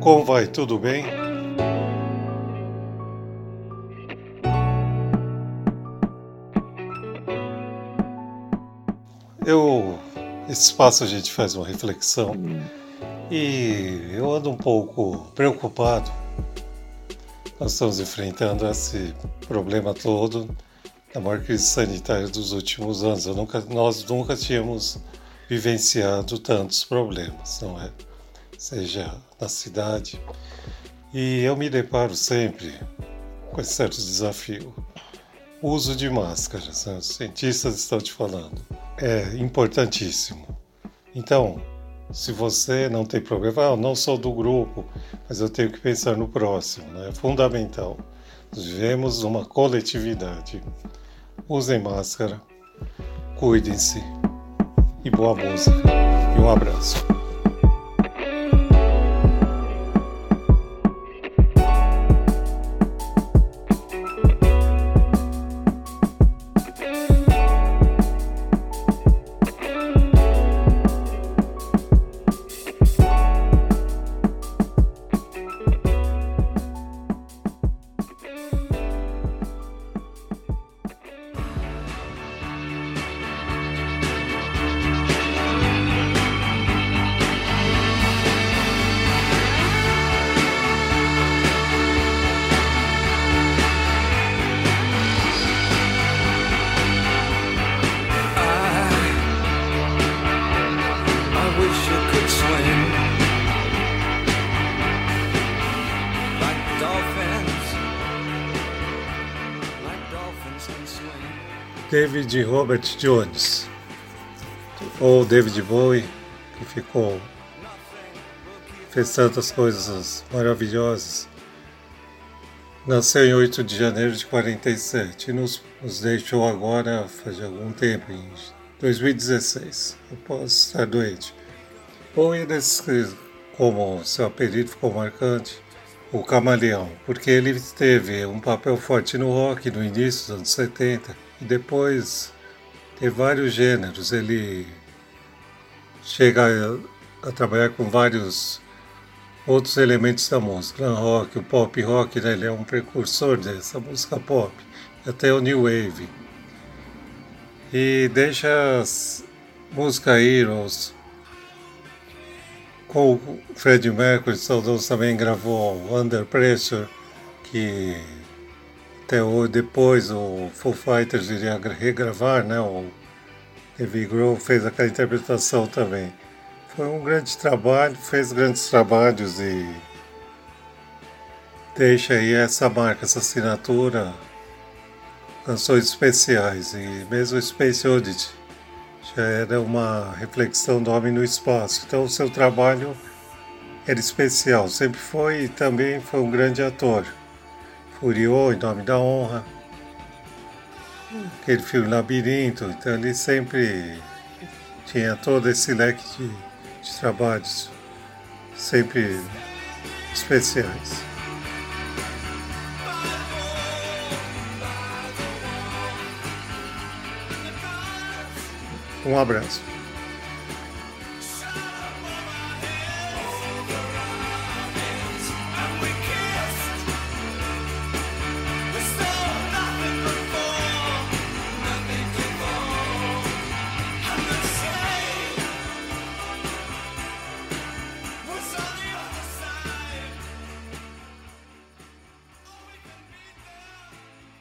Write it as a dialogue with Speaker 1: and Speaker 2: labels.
Speaker 1: Como vai? Tudo bem? Eu. Esse espaço a gente faz uma reflexão e eu ando um pouco preocupado. Nós estamos enfrentando esse problema todo da maior crise sanitária dos últimos anos. Nunca, nós nunca tínhamos vivenciado tantos problemas, não é? Seja na cidade. E eu me deparo sempre com esse certo desafio. Uso de máscaras, né? os cientistas estão te falando, é importantíssimo. Então, se você não tem problema, ah, eu não sou do grupo, mas eu tenho que pensar no próximo, né? é fundamental. Nós vivemos uma coletividade. Usem máscara, cuidem-se e boa música. E um abraço. David Robert Jones, ou David Bowie, que ficou fez tantas coisas maravilhosas. Nasceu em 8 de janeiro de 47 e nos, nos deixou agora faz algum tempo, em 2016, após estar doente. Bowie como seu apelido ficou marcante, o camaleão, porque ele teve um papel forte no rock no início dos anos 70 e depois tem vários gêneros. Ele chega a, a, trabalhar com vários outros elementos da música. O rock, o pop rock, né? ele é um precursor dessa música pop, até o new wave. E deixa as música Heroes com o Fred Mercury, saudoso também gravou Under Pressure, que até o, depois o Foo Fighters iria regravar, né? O David Grohl fez aquela interpretação também. Foi um grande trabalho, fez grandes trabalhos e deixa aí essa marca, essa assinatura, canções especiais e mesmo Space Oddity já era uma reflexão do homem no espaço. Então o seu trabalho era especial, sempre foi e também foi um grande ator. Furiou em nome da honra. Aquele filme Labirinto, então ele sempre tinha todo esse leque de, de trabalhos, sempre especiais. Um abraço.